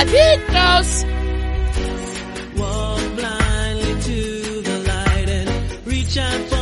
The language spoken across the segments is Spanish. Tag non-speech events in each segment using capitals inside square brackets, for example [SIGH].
Adictos. Walk blindly to the light and reach out for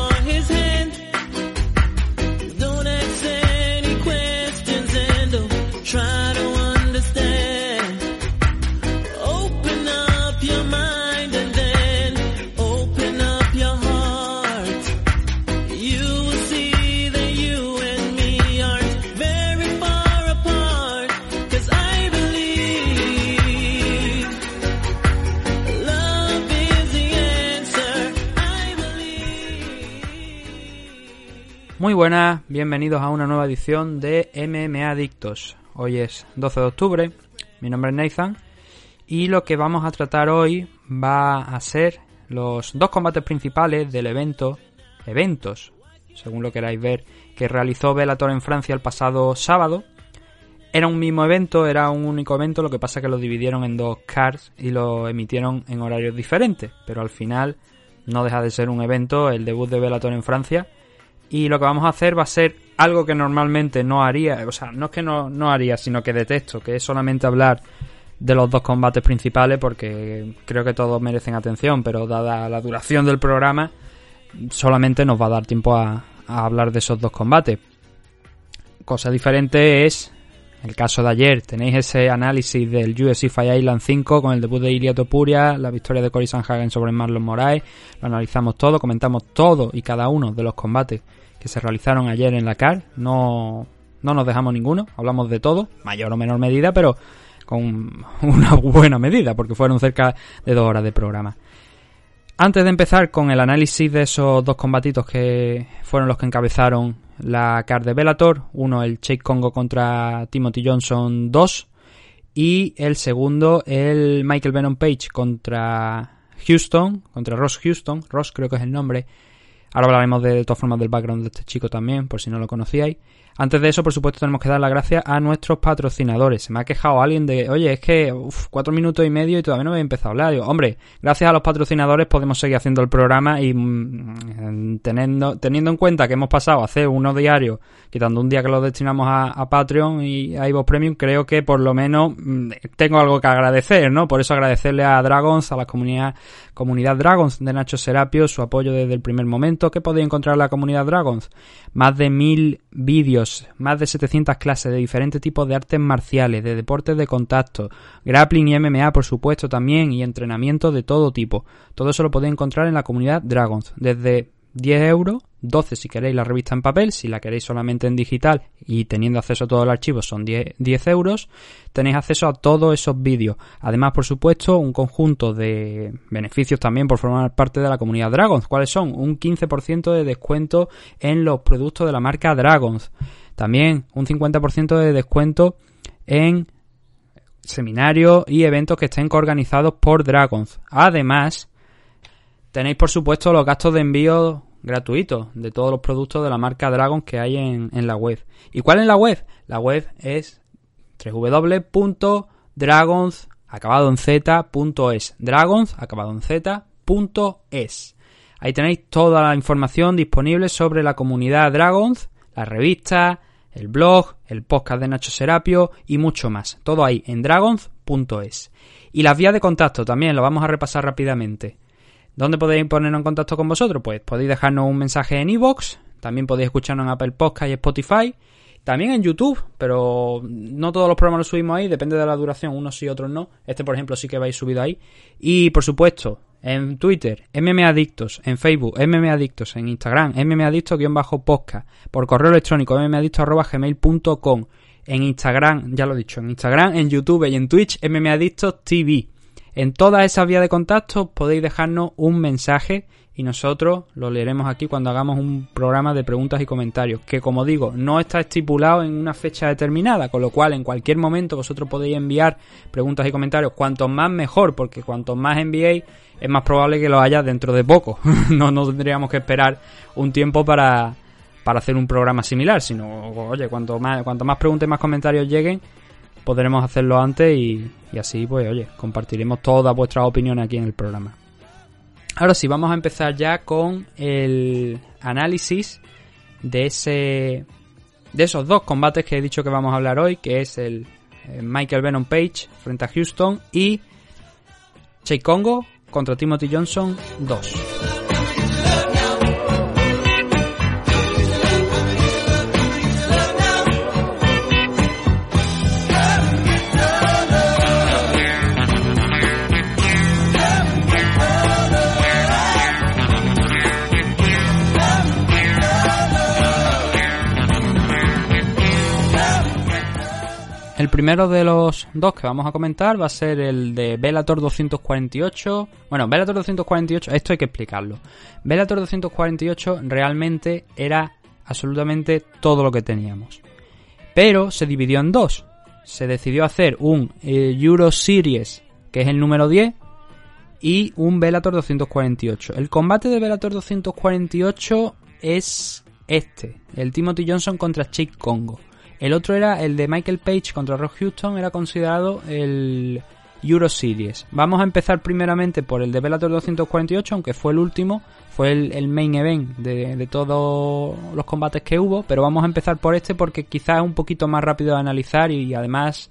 Muy buenas, bienvenidos a una nueva edición de MMA Adictos. Hoy es 12 de octubre, mi nombre es Nathan y lo que vamos a tratar hoy va a ser los dos combates principales del evento, eventos, según lo queráis ver, que realizó Bellator en Francia el pasado sábado. Era un mismo evento, era un único evento, lo que pasa que lo dividieron en dos cards y lo emitieron en horarios diferentes, pero al final no deja de ser un evento, el debut de Bellator en Francia, y lo que vamos a hacer va a ser algo que normalmente no haría, o sea, no es que no, no haría, sino que detesto, que es solamente hablar de los dos combates principales porque creo que todos merecen atención, pero dada la duración del programa, solamente nos va a dar tiempo a, hablar de esos dos combates. Cosa diferente es el caso de ayer. Tenéis ese análisis del UFC Fight Island 5 con el debut de Ilia Topuria, la victoria de Cory Sanhagen sobre Marlon Moraes. Lo analizamos todo, comentamos todo y cada uno de los combates que se realizaron ayer en la CAR. No, no nos dejamos ninguno, hablamos de todo, mayor o menor medida, pero con [LAUGHS] una buena medida, porque fueron cerca de dos horas de programa. Antes de empezar con el análisis de esos dos combatitos que fueron los que encabezaron la card de Bellator, uno el Jake Congo contra Timothy Johnson 2 y el segundo el Michael Venom Page contra Houston, contra Ross Houston, Ross creo que es el nombre. Ahora hablaremos de, todas formas del background de este chico también, por si no lo conocíais. Antes de eso, por supuesto, tenemos que dar las gracias a nuestros patrocinadores. Se me ha quejado alguien de, oye, es que uf, cuatro minutos y medio y todavía no he empezado a hablar. Digo, hombre, gracias a los patrocinadores podemos seguir haciendo el programa y mm, teniendo, teniendo en cuenta que hemos pasado a hacer uno diario, quitando un día que lo destinamos a, Patreon y a iVoox Premium, creo que por lo menos mm, tengo algo que agradecer, ¿no? Por eso agradecerle a Dragons, a la comunidad, comunidad Dragons de Nacho Serapio, su apoyo desde el primer momento. ¿Qué podéis encontrar en la comunidad Dragons? Más de mil vídeos más de 700 clases de diferentes tipos de artes marciales, de deportes de contacto, grappling y MMA por supuesto también y entrenamiento de todo tipo. Todo eso lo podéis encontrar en la comunidad Dragons, desde 10 euros, 12 si queréis la revista en papel, si la queréis solamente en digital y teniendo acceso a todo el archivo son 10, 10 euros, tenéis acceso a todos esos vídeos. Además, por supuesto, un conjunto de beneficios también por formar parte de la comunidad Dragons. ¿Cuáles son? Un 15% de descuento en los productos de la marca Dragons. También un 50% de descuento en seminarios y eventos que estén organizados por Dragons. Además, tenéis por supuesto los gastos de envío gratuitos de todos los productos de la marca Dragons que hay en, en la web. ¿Y cuál es la web? La web es www.dragons acabado en z.es. Dragons acabado en z.es. Ahí tenéis toda la información disponible sobre la comunidad Dragons, la revista, el blog, el podcast de Nacho Serapio y mucho más. Todo ahí en dragons.es. Y las vías de contacto también lo vamos a repasar rápidamente. ¿Dónde podéis ponernos en contacto con vosotros? Pues podéis dejarnos un mensaje en iVoox, también podéis escucharnos en Apple Podcast y Spotify, también en YouTube, pero no todos los programas los subimos ahí, depende de la duración, unos sí, otros no. Este, por ejemplo, sí que vais subido ahí. Y, por supuesto, en Twitter, MMAdictos, en Facebook, MMAdictos, en Instagram, MMAdictos-podcast, por correo electrónico, mmadictos.gmail.com, en Instagram, ya lo he dicho, en Instagram, en YouTube y en Twitch, MMAdictos TV. En todas esas vías de contacto podéis dejarnos un mensaje y nosotros lo leeremos aquí cuando hagamos un programa de preguntas y comentarios, que como digo, no está estipulado en una fecha determinada, con lo cual en cualquier momento vosotros podéis enviar preguntas y comentarios, cuanto más mejor, porque cuanto más enviéis es más probable que lo haya dentro de poco. [LAUGHS] no, no tendríamos que esperar un tiempo para, para hacer un programa similar, sino, oye, cuanto más, cuanto más preguntas y más comentarios lleguen, podremos hacerlo antes y, y así, pues, oye, compartiremos todas vuestras opiniones aquí en el programa. Ahora sí, vamos a empezar ya con el análisis de ese de esos dos combates que he dicho que vamos a hablar hoy, que es el eh, Michael Venom Page frente a Houston y Chase Congo contra Timothy Johnson 2. Primero de los dos que vamos a comentar va a ser el de Bellator 248. Bueno, Bellator 248, esto hay que explicarlo. Bellator 248 realmente era absolutamente todo lo que teníamos. Pero se dividió en dos. Se decidió hacer un eh, Euro Series, que es el número 10, y un Bellator 248. El combate de Bellator 248 es este, el Timothy Johnson contra Chick Congo. El otro era el de Michael Page contra Rock Houston, era considerado el Euro Series. Vamos a empezar primeramente por el de Bellator 248, aunque fue el último, fue el, main event de, de, todos los combates que hubo, pero vamos a empezar por este porque quizás es un poquito más rápido de analizar y además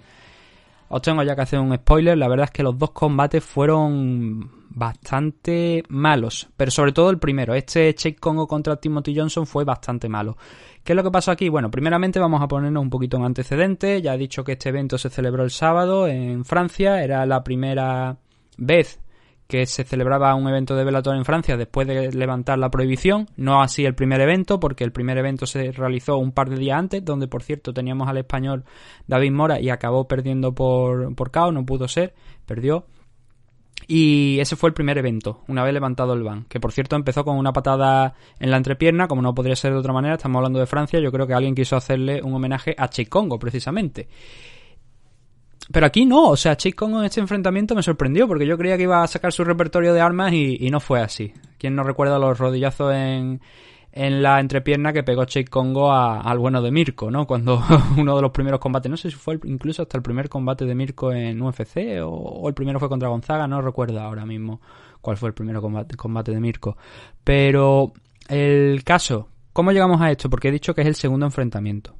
os tengo ya que hacer un spoiler, la verdad es que los dos combates fueron bastante malos, pero sobre todo el primero, este Cheik Congo contra Timothy Johnson fue bastante malo. ¿Qué es lo que pasó aquí? Bueno, primeramente vamos a ponernos un poquito en antecedente. Ya he dicho que este evento se celebró el sábado en Francia. Era la primera vez que se celebraba un evento de Bellator en Francia después de levantar la prohibición. No así el primer evento, porque el primer evento se realizó un par de días antes, donde por cierto teníamos al español David Mora y acabó perdiendo por, por no pudo ser, perdió. Y ese fue el primer evento, una vez levantado el ban. Que por cierto empezó con una patada en la entrepierna, como no podría ser de otra manera, estamos hablando de Francia, yo creo que alguien quiso hacerle un homenaje a Congo, precisamente. Pero aquí no, o sea, Congo en este enfrentamiento me sorprendió, porque yo creía que iba a sacar su repertorio de armas y, no fue así. ¿Quién no recuerda los rodillazos en, en la entrepierna que pegó Chase Congo al bueno de Mirko, ¿no? Cuando [LAUGHS] uno de los primeros combates, no sé si fue incluso hasta el primer combate de Mirko en UFC o, el primero fue contra Gonzaga, no recuerdo ahora mismo cuál fue el primer combate, combate de Mirko. Pero el caso, ¿cómo llegamos a esto? Porque he dicho que es el segundo enfrentamiento.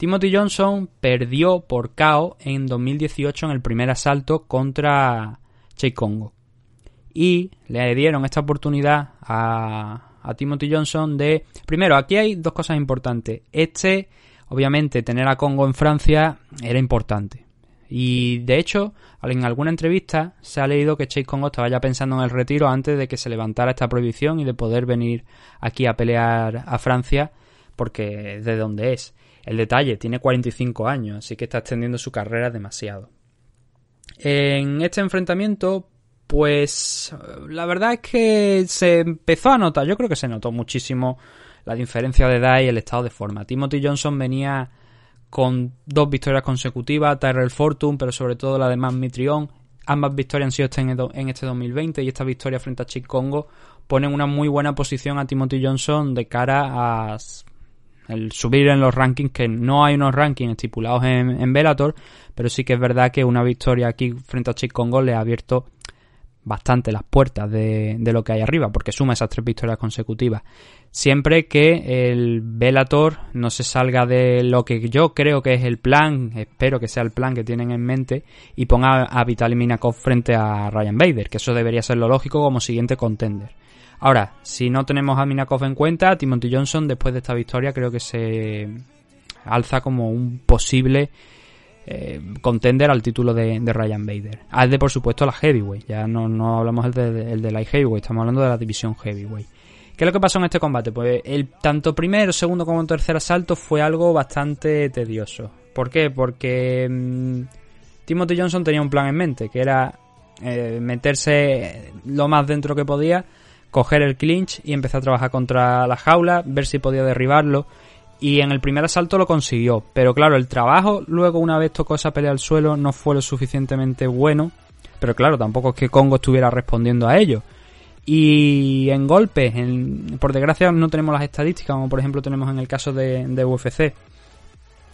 Timothy Johnson perdió por KO en 2018 en el primer asalto contra Chase Congo. Y le dieron esta oportunidad a, a Timothy Johnson de... Primero, aquí hay dos cosas importantes. Este, obviamente, tener a Congo en Francia era importante. Y de hecho, en alguna entrevista se ha leído que Chase Congo estaba ya pensando en el retiro antes de que se levantara esta prohibición y de poder venir aquí a pelear a Francia, porque de donde es. El detalle, tiene 45 años, así que está extendiendo su carrera demasiado. En este enfrentamiento pues la verdad es que se empezó a notar, yo creo que se notó muchísimo la diferencia de edad y el estado de forma. Timothy Johnson venía con dos victorias consecutivas, Tyrell Fortune, pero sobre todo la de Mitrion. Ambas victorias han sido este en este 2020 y esta victoria frente a Chick Congo ponen una muy buena posición a Timothy Johnson de cara a el subir en los rankings, que no hay unos rankings estipulados en, Bellator, pero sí que es verdad que una victoria aquí frente a Chick Congo le ha abierto bastante las puertas de, lo que hay arriba, porque suma esas tres victorias consecutivas. Siempre que el Velator no se salga de lo que yo creo que es el plan, espero que sea el plan que tienen en mente, y ponga a Vitaly Minakov frente a Ryan Bader, que eso debería ser lo lógico como siguiente contender. Ahora, si no tenemos a Minakov en cuenta, Timothy Johnson después de esta victoria creo que se alza como un posible eh, contender al título de, Ryan Bader. Al de, por supuesto, la Heavyweight. Ya no, no hablamos el de, el de la Heavyweight, estamos hablando de la división Heavyweight. ¿Qué es lo que pasó en este combate? Pues el tanto primero, segundo como tercer asalto fue algo bastante tedioso. ¿Por qué? Porque mm, Timothy Johnson tenía un plan en mente, que era eh, meterse lo más dentro que podía, coger el clinch y empezar a trabajar contra la jaula, ver si podía derribarlo. Y en el primer asalto lo consiguió. Pero claro, el trabajo luego una vez tocó esa pelea al suelo no fue lo suficientemente bueno. Pero claro, tampoco es que Congo estuviera respondiendo a ello. Y en golpes, en- por desgracia no tenemos las estadísticas, como por ejemplo tenemos en el caso de, de UFC.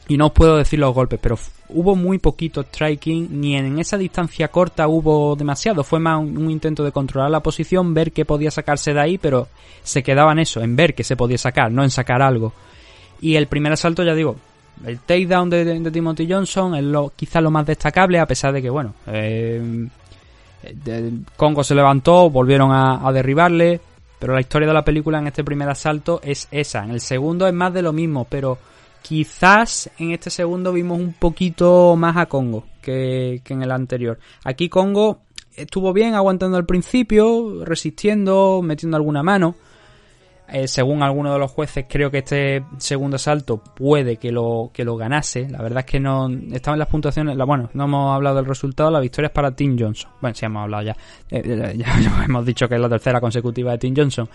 Y no os puedo decir los golpes, pero hubo muy poquito striking, ni en esa distancia corta hubo demasiado. Fue más un, intento de controlar la posición, ver qué podía sacarse de ahí, pero se quedaba en eso, en ver qué se podía sacar, no en sacar algo. Y el primer asalto, ya digo, el takedown de, de, de Timothy Johnson es lo, quizá lo más destacable, a pesar de que, bueno, eh, Congo se levantó, volvieron a, a derribarle, pero la historia de la película en este primer asalto es esa. En el segundo es más de lo mismo, pero quizás en este segundo vimos un poquito más a Congo que, en el anterior. Aquí Congo estuvo bien aguantando al principio, resistiendo, metiendo alguna mano. Eh, según algunos de los jueces, creo que este segundo asalto puede que lo, que lo ganase. La verdad es que no estaban las puntuaciones. Bueno, no hemos hablado del resultado. La victoria es para Tim Johnson. Bueno, sí hemos hablado ya. Eh, eh, ya [LAUGHS] hemos dicho que es la tercera consecutiva de Tim Johnson.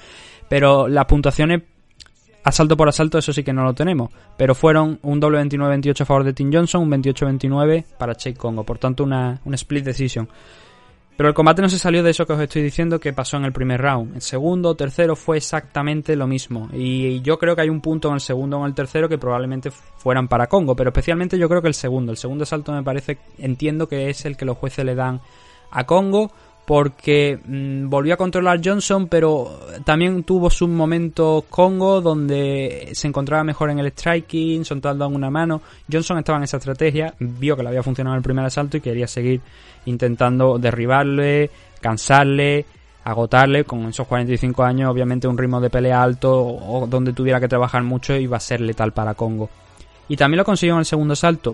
Pero las puntuaciones, asalto por asalto, eso sí que no lo tenemos. Pero fueron un doble 29-28 a favor de Tim Johnson, un 28-29 para Chase Congo. Por tanto, una, una split decision. Pero el combate no se salió de eso que os estoy diciendo que pasó en el primer round. El segundo tercero fue exactamente lo mismo. Y yo creo que hay un punto en el segundo o en el tercero que probablemente fueran para Congo. Pero especialmente yo creo que el segundo. El segundo asalto me parece, entiendo que es el que los jueces le dan a Congo. Porque mmm, volvió a controlar Johnson, pero también tuvo sus momentos Congo donde se encontraba mejor en el striking, soltando una mano. Johnson estaba en esa estrategia, vio que le había funcionado en el primer asalto y quería seguir intentando derribarle, cansarle, agotarle. Con esos 45 años, obviamente, un ritmo de pelea alto o donde tuviera que trabajar mucho iba a ser letal para Congo. Y también lo consiguió en el segundo asalto.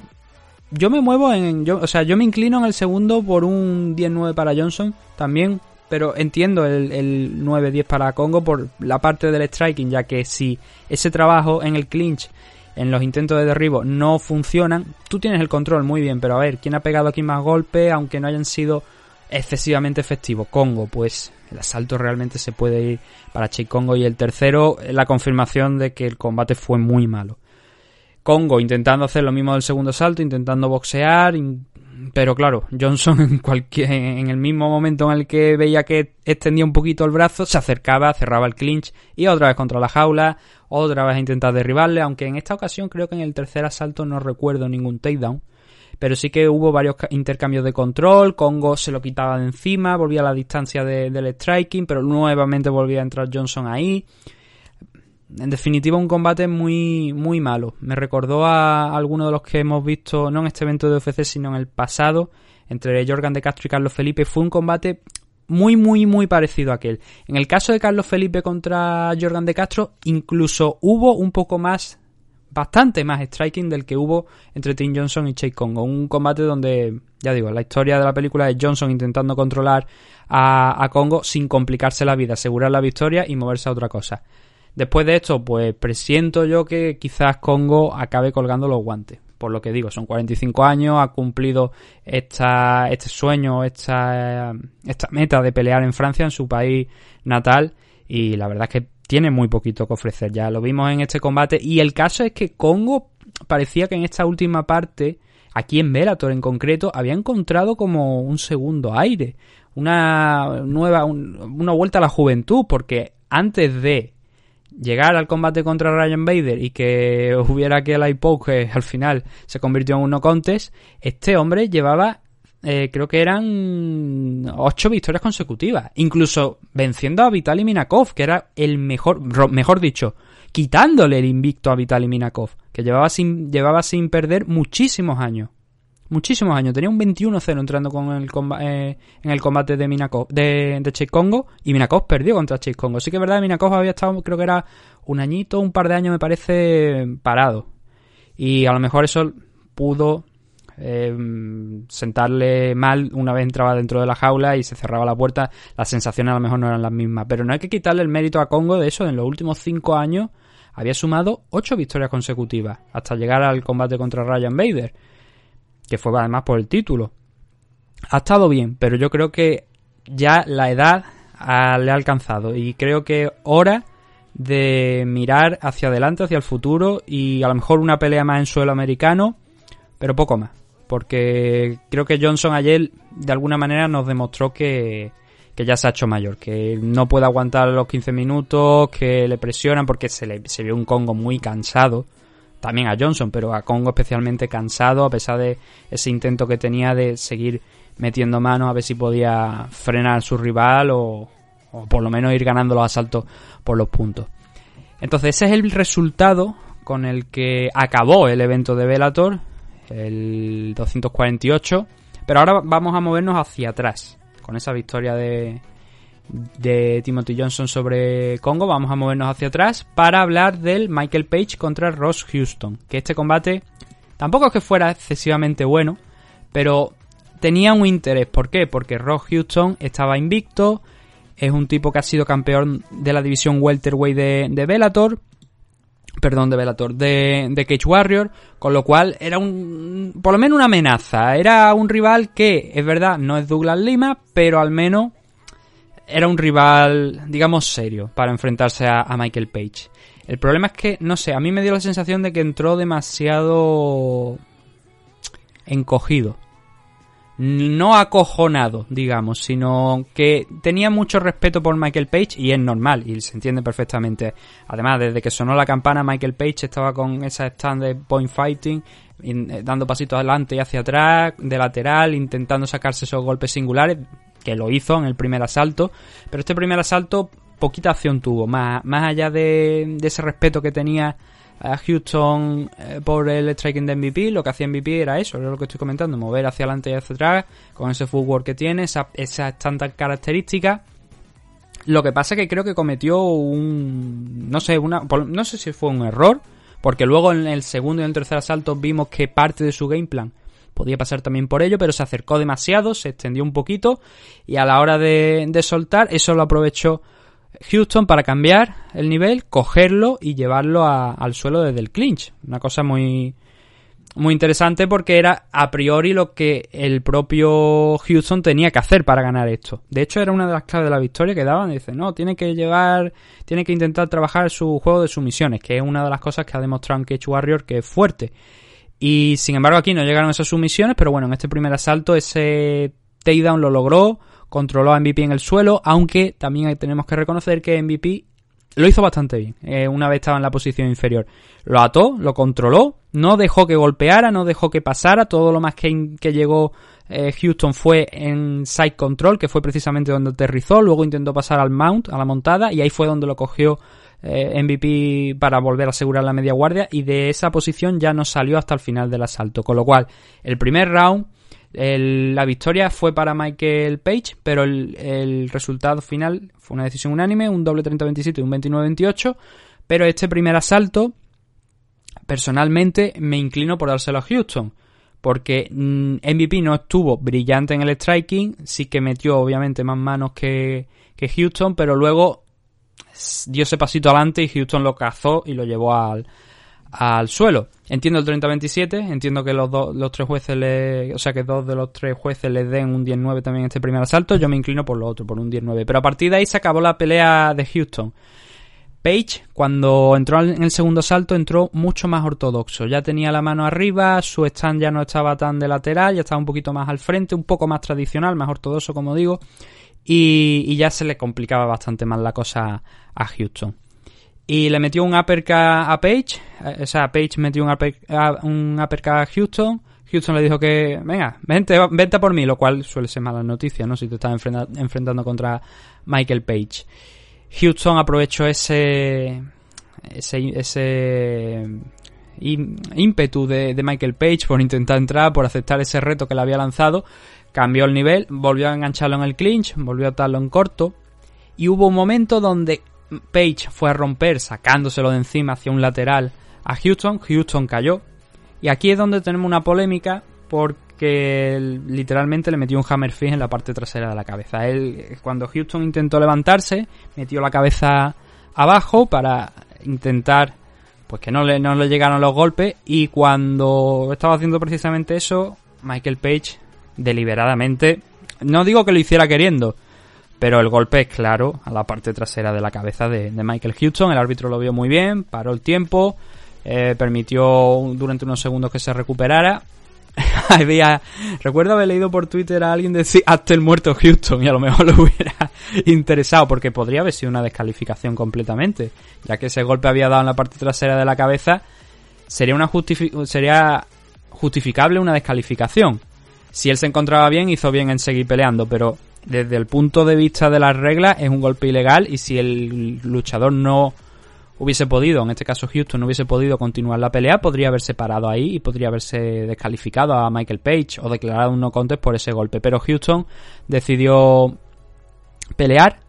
Yo me muevo en. Yo, o sea, yo me inclino en el segundo por un 10-9 para Johnson también. Pero entiendo el, el 9-10 para Congo por la parte del striking, ya que si ese trabajo en el clinch en los intentos de derribo no funcionan, tú tienes el control muy bien, pero a ver, ¿quién ha pegado aquí más golpes aunque no hayan sido excesivamente efectivos? Congo, pues el asalto realmente se puede ir para Che Congo y el tercero, la confirmación de que el combate fue muy malo. Congo intentando hacer lo mismo del segundo asalto, intentando boxear, pero claro, Johnson [LAUGHS] en, cualquier, en el mismo momento en el que veía que extendía un poquito el brazo, se acercaba, cerraba el clinch y otra vez contra la jaula, otra vez a intentar derribarle, aunque en esta ocasión creo que en el tercer asalto no recuerdo ningún takedown, pero sí que hubo varios intercambios de control, Congo se lo quitaba de encima, volvía a la distancia de, del striking, pero nuevamente volvía a entrar Johnson ahí. En definitiva, un combate muy, muy malo. Me recordó a alguno de los que hemos visto, no en este evento de UFC, sino en el pasado, entre Jorgan de Castro y Carlos Felipe. Fue un combate muy, muy, muy parecido a aquel. En el caso de Carlos Felipe contra Jorgan de Castro, incluso hubo un poco más, bastante más striking del que hubo entre Tim Johnson y Chase Congo. Un combate donde, ya digo, la historia de la película es Johnson intentando controlar a, a Congo sin complicarse la vida, asegurar la victoria y moverse a otra cosa. Después de esto, pues presiento yo que quizás Congo acabe colgando los guantes. Por lo que digo, son 45 años, ha cumplido esta, este sueño, esta, esta meta de pelear en Francia, en su país natal, y la verdad es que tiene muy poquito que ofrecer. Ya lo vimos en este combate. Y el caso es que Congo parecía que en esta última parte, aquí en Bellator en concreto, había encontrado como un segundo aire. Una nueva, un, una vuelta a la juventud, porque antes de llegar al combate contra Ryan Bader y que hubiera que el que al final se convirtió en un no contest, este hombre llevaba eh, creo que eran ocho victorias consecutivas, incluso venciendo a Vitaly Minakov, que era el mejor, mejor dicho, quitándole el invicto a Vitaly Minakov, que llevaba sin, llevaba sin perder muchísimos años. Muchísimos años, tenía un 21-0 entrando con el eh, en el combate de Minakov, de, de Chase Congo, y Minakov perdió contra Chase Congo. Sí que es verdad, Minakov había estado, creo que era un añito, un par de años me parece, parado. Y a lo mejor eso pudo eh, sentarle mal una vez entraba dentro de la jaula y se cerraba la puerta, las sensaciones a lo mejor no eran las mismas. Pero no hay que quitarle el mérito a Congo de eso, en los últimos cinco años había sumado ocho victorias consecutivas, hasta llegar al combate contra Ryan Bader, que fue además por el título. ha estado bien, pero yo creo que ya la edad le ha alcanzado y creo que hora de mirar hacia adelante, hacia el futuro y a lo mejor una pelea más en suelo americano, pero poco más. Porque creo que Johnson ayer de alguna manera nos demostró que, que ya se ha hecho mayor, que no puede aguantar los 15 minutos, que le presionan porque se, le, se vio un Congo muy cansado. También a Johnson, pero a Congo especialmente cansado a pesar de ese intento que tenía de seguir metiendo manos a ver si podía frenar a su rival o, o por lo menos ir ganando los asaltos por los puntos. Entonces ese es el resultado con el que acabó el evento de Bellator, el 248. Pero ahora vamos a movernos hacia atrás. Con esa victoria de, de Timothy Johnson sobre Congo, vamos a movernos hacia atrás para hablar del Michael Page contra Ross Houston. Que este combate tampoco es que fuera excesivamente bueno, pero tenía un interés. ¿Por qué? Porque Ross Houston estaba invicto, es un tipo que ha sido campeón de la división welterweight de, de Bellator, perdón, de Bellator, de, de Cage Warrior, con lo cual era un, por lo menos una amenaza, era un rival que, es verdad, no es Douglas Lima, pero al menos era un rival, digamos, serio para enfrentarse a, Michael Page. El problema es que, no sé, a mí me dio la sensación de que entró demasiado encogido. No acojonado, digamos, sino que tenía mucho respeto por Michael Page y es normal y se entiende perfectamente. Además, desde que sonó la campana, Michael Page estaba con esa stand de point fighting, in- eh, dando pasitos adelante y hacia atrás, de lateral, intentando sacarse esos golpes singulares, que lo hizo en el primer asalto. Pero este primer asalto, poquita acción tuvo, más, más allá de, ese respeto que tenía a Houston eh, por el striking de MVP, lo que hacía MVP era eso, era lo que estoy comentando, mover hacia adelante y hacia atrás, con ese footwork que tiene, esa, esas tantas características. Lo que pasa es que creo que cometió un, no sé, una, no sé si fue un error, porque luego en el segundo y en el tercer asalto vimos que parte de su game plan podía pasar también por ello, pero se acercó demasiado, se extendió un poquito y a la hora de, de soltar, eso lo aprovechó Houston para cambiar el nivel, cogerlo y llevarlo a- al suelo desde el clinch. Una cosa muy, muy interesante porque era a priori lo que el propio Houston tenía que hacer para ganar esto. De hecho, era una de las claves de la victoria que daban. Dice, no, tiene que llevar, tiene que intentar trabajar su juego de sumisiones, que es una de las cosas que ha demostrado en Cage Warrior que es fuerte. Y sin embargo, aquí no llegaron esas sumisiones, pero bueno, en este primer asalto ese takedown lo logró, controló a MVP en el suelo, aunque también tenemos que reconocer que MVP lo hizo bastante bien. eh, una vez estaba en la posición inferior. Lo ató, lo controló, no dejó que golpeara, no dejó que pasara. Todo lo más que, que llegó eh, Houston fue en side control, que fue precisamente donde aterrizó. Luego intentó pasar al mount, a la montada, y ahí fue donde lo cogió eh, MVP para volver a asegurar la media guardia. Y de esa posición ya no salió hasta el final del asalto. Con lo cual, el primer round la victoria fue para Michael Page, pero el, resultado final fue una decisión unánime, un doble 30-27 y un 29-28. Pero este primer asalto, personalmente, me inclino por dárselo a Houston. Porque mm, MVP no estuvo brillante en el striking, sí que metió obviamente más manos que, Houston, pero luego dio ese pasito adelante y Houston lo cazó y lo llevó al, al suelo. Entiendo el 30-27, entiendo que los, dos los tres jueces le, o sea que dos de los tres jueces le den un 10-9 también este primer asalto, yo me inclino por lo otro, por un 10-9. Pero a partir de ahí se acabó la pelea de Houston. Page, cuando entró en el segundo asalto, entró mucho más ortodoxo. Ya tenía la mano arriba, su stand ya no estaba tan de lateral, ya estaba un poquito más al frente, un poco más tradicional, más ortodoxo, como digo. Y, y ya se le complicaba bastante más la cosa a Houston y le metió un uppercut a Page, eh, o sea, Page metió un, upper- a- un uppercut a Houston, Houston le dijo que, venga, vente, vente por mí, lo cual suele ser mala noticia, ¿no? Si te estás enfrenta- enfrentando contra Michael Page. Houston aprovechó ese, ese, ese ímpetu de Michael Page por intentar entrar, por aceptar ese reto que le había lanzado, cambió el nivel, volvió a engancharlo en el clinch, volvió a atarlo en corto, y hubo un momento donde Page fue a romper sacándoselo de encima hacia un lateral a Houston, Houston cayó, y aquí es donde tenemos una polémica porque literalmente le metió un hammer fist en la parte trasera de la cabeza. Él, cuando Houston intentó levantarse, metió la cabeza abajo para intentar pues que no le, no le llegaron los golpes. Y cuando estaba haciendo precisamente eso, Michael Page deliberadamente. No digo que lo hiciera queriendo, pero el golpe es claro a la parte trasera de la cabeza de, Michael Houston. El árbitro lo vio muy bien, paró el tiempo, eh, permitió durante unos segundos que se recuperara. [LAUGHS] Había, recuerdo haber leído por Twitter a alguien decir hasta el muerto Houston y a lo mejor lo [LAUGHS] hubiera interesado porque podría haber sido una descalificación completamente, ya que ese golpe había dado en la parte trasera de la cabeza, sería una justifi- sería justificable una descalificación. Si él se encontraba bien, hizo bien en seguir peleando, pero desde el punto de vista de las reglas es un golpe ilegal y si el luchador no hubiese podido, en este caso Houston no hubiese podido continuar la pelea, podría haberse parado ahí y podría haberse descalificado a Michael Page o declarado un no contest por ese golpe. Pero Houston decidió pelear,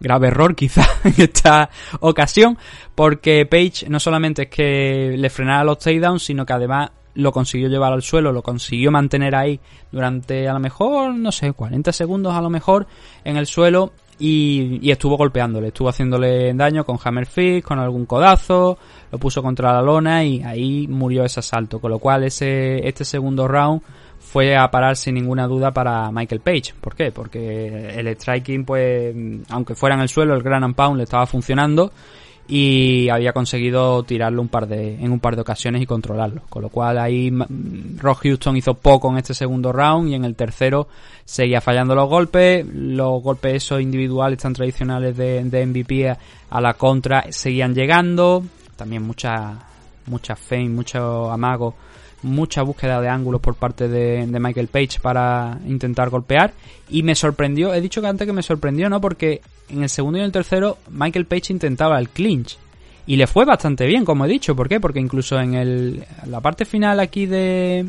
grave error [LAUGHS] quizá en esta ocasión, porque Page no solamente es que le frenara los takedowns, sino que además lo consiguió llevar al suelo, lo consiguió mantener ahí durante a lo mejor, no sé, 40 segundos a lo mejor en el suelo y, estuvo golpeándole, estuvo haciéndole daño con hammer fist, con algún codazo, lo puso contra la lona y ahí murió ese asalto, con lo cual ese este segundo round fue a parar sin ninguna duda para Michael Page. ¿Por qué? Porque el striking, pues, aunque fuera en el suelo, el Grand and Pound le estaba funcionando y había conseguido tirarlo un par de, en un par de ocasiones y controlarlo. Con lo cual ahí mm, Ross Houston hizo poco en este segundo round y en el tercero seguía fallando los golpes. Los golpes esos individuales tan tradicionales de, MVP a, a la contra seguían llegando. También mucha, mucha fe, mucho amago mucha búsqueda de ángulos por parte de, de, Michael Page para intentar golpear y me sorprendió, he dicho que antes que me sorprendió, ¿no? Porque en el segundo y en el tercero Michael Page intentaba el clinch y le fue bastante bien, como he dicho, ¿por qué? Porque incluso en el, la parte final aquí de,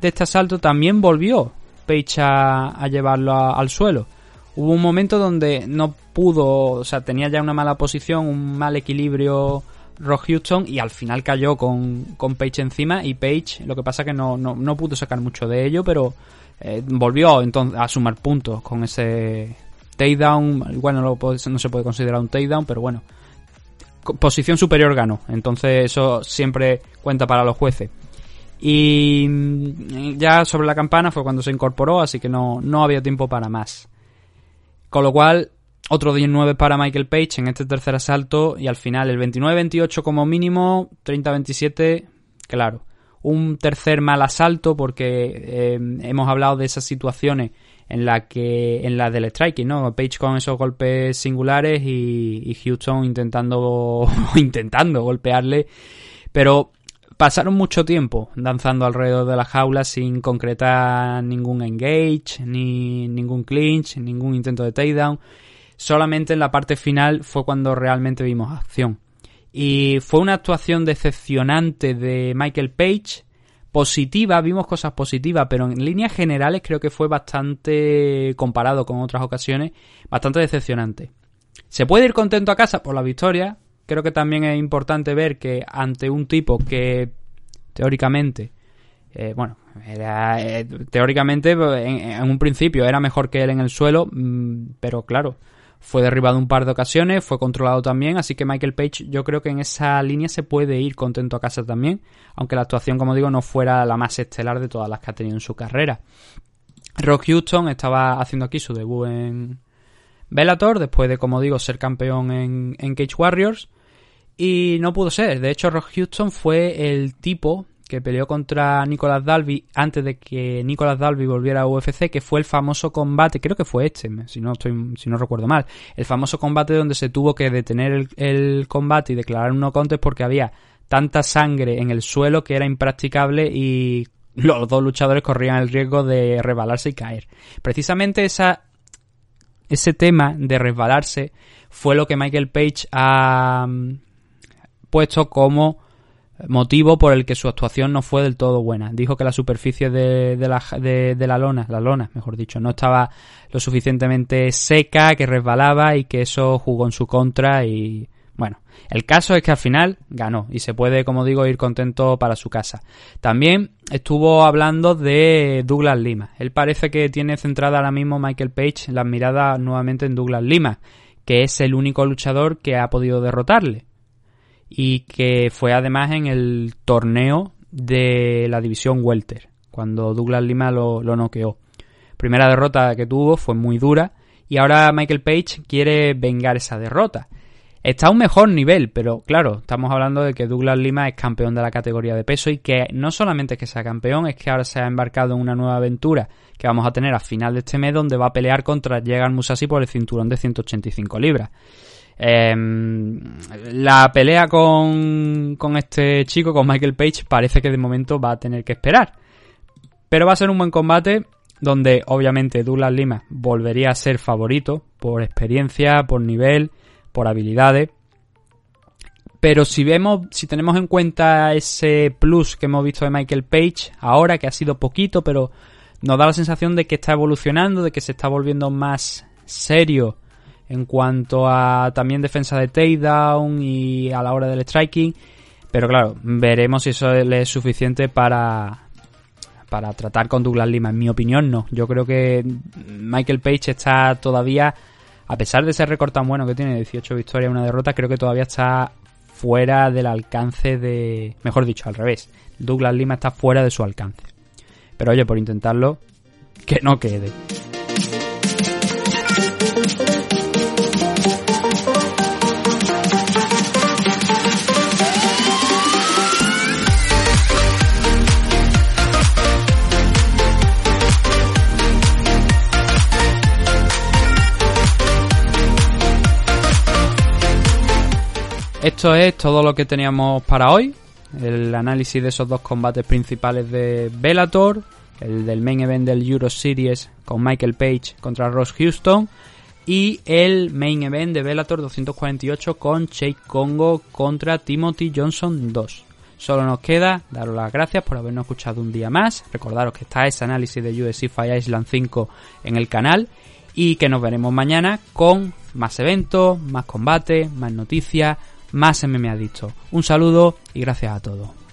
de este asalto también volvió Page a, llevarlo al suelo. Hubo un momento donde no pudo, o sea, tenía ya una mala posición, un mal equilibrio Rock Houston y al final cayó con, con Page encima y Page lo que pasa que no, no, no pudo sacar mucho de ello pero eh, volvió entonces a sumar puntos con ese takedown. Bueno no, no se puede considerar un takedown pero bueno posición superior ganó. Entonces eso siempre cuenta para los jueces. Y ya sobre la campana fue cuando se incorporó así que no, no había tiempo para más. Con lo cual otro 19 para Michael Page en este tercer asalto y al final el 29-28 como mínimo, 30-27, claro. Un tercer mal asalto porque eh, hemos hablado de esas situaciones en la que en la del striking, ¿no? Page con esos golpes singulares y, y Houston intentando [LAUGHS] intentando golpearle, pero pasaron mucho tiempo danzando alrededor de la jaula sin concretar ningún engage, ni ningún clinch, ningún intento de takedown solamente en la parte final fue cuando realmente vimos acción. Y fue una actuación decepcionante de Michael Page, positiva, vimos cosas positivas, pero en líneas generales creo que fue bastante, comparado con otras ocasiones, bastante decepcionante. Se puede ir contento a casa por la victoria, creo que también es importante ver que ante un tipo que teóricamente eh, bueno, era, eh, teóricamente en, un principio era mejor que él en el suelo, mmm, pero claro, fue derribado un par de ocasiones, fue controlado también, así que Michael Page yo creo que en esa línea se puede ir contento a casa también, aunque la actuación, como digo, no fuera la más estelar de todas las que ha tenido en su carrera. Rock Houston estaba haciendo aquí su debut en Bellator, después de, como digo, ser campeón en, en Cage Warriors, y no pudo ser. De hecho, Rock Houston fue el tipo que peleó contra Nicolas Dalby antes de que Nicolas Dalby volviera a UFC, que fue el famoso combate, creo que fue este, si no estoy, si no recuerdo mal, el famoso combate donde se tuvo que detener el, combate y declarar un no contest porque había tanta sangre en el suelo que era impracticable y los dos luchadores corrían el riesgo de resbalarse y caer. Precisamente ese tema de resbalarse fue lo que Michael Page ha puesto como motivo por el que su actuación no fue del todo buena. Dijo que la superficie de, la, de, de, la lona, la lona, mejor dicho, no estaba lo suficientemente seca, que resbalaba y que eso jugó en su contra y bueno, el caso es que al final ganó y se puede, como digo, ir contento para su casa. También estuvo hablando de Douglas Lima. Él parece que tiene centrada ahora mismo Michael Page las miradas nuevamente en Douglas Lima, que es el único luchador que ha podido derrotarle y que fue además en el torneo de la división welter cuando Douglas Lima lo, lo noqueó. Primera derrota que tuvo fue muy dura y ahora Michael Page quiere vengar esa derrota. Está a un mejor nivel, pero claro, estamos hablando de que Douglas Lima es campeón de la categoría de peso y que no solamente es que sea campeón, es que ahora se ha embarcado en una nueva aventura que vamos a tener a final de este mes donde va a pelear contra Jegan Musashi por el cinturón de 185 libras. Em, la pelea con, con este chico, con Michael Page, parece que de momento va a tener que esperar. Pero va a ser un buen combate donde obviamente Douglas Lima volvería a ser favorito por experiencia, por nivel por habilidades. Pero si vemos, si tenemos en cuenta ese plus que hemos visto de Michael Page ahora, que ha sido poquito, pero nos da la sensación de que está evolucionando, de que se está volviendo más serio en cuanto a también defensa de takedown y a la hora del striking. Pero claro, veremos si eso le es suficiente para, para tratar con Douglas Lima. En mi opinión, no. Yo creo que Michael Page está todavía a pesar de ese récord tan bueno que tiene, 18 victorias y una derrota, creo que todavía está fuera del alcance de... Mejor dicho, al revés. Douglas Lima está fuera de su alcance. Pero oye, por intentarlo, que no quede. Esto es todo lo que teníamos para hoy. El análisis de esos dos combates principales de Bellator. El del main event del Euro Series con Michael Page contra Ross Houston. Y el main event de Bellator 248 con Jake Congo contra Timothy Johnson 2. Solo nos queda daros las gracias por habernos escuchado un día más. Recordaros que está ese análisis de UFC Fire Island 5 en el canal. Y que nos veremos mañana con más eventos, más combate, más noticias, más MMA Adicto. Un saludo y gracias a todos.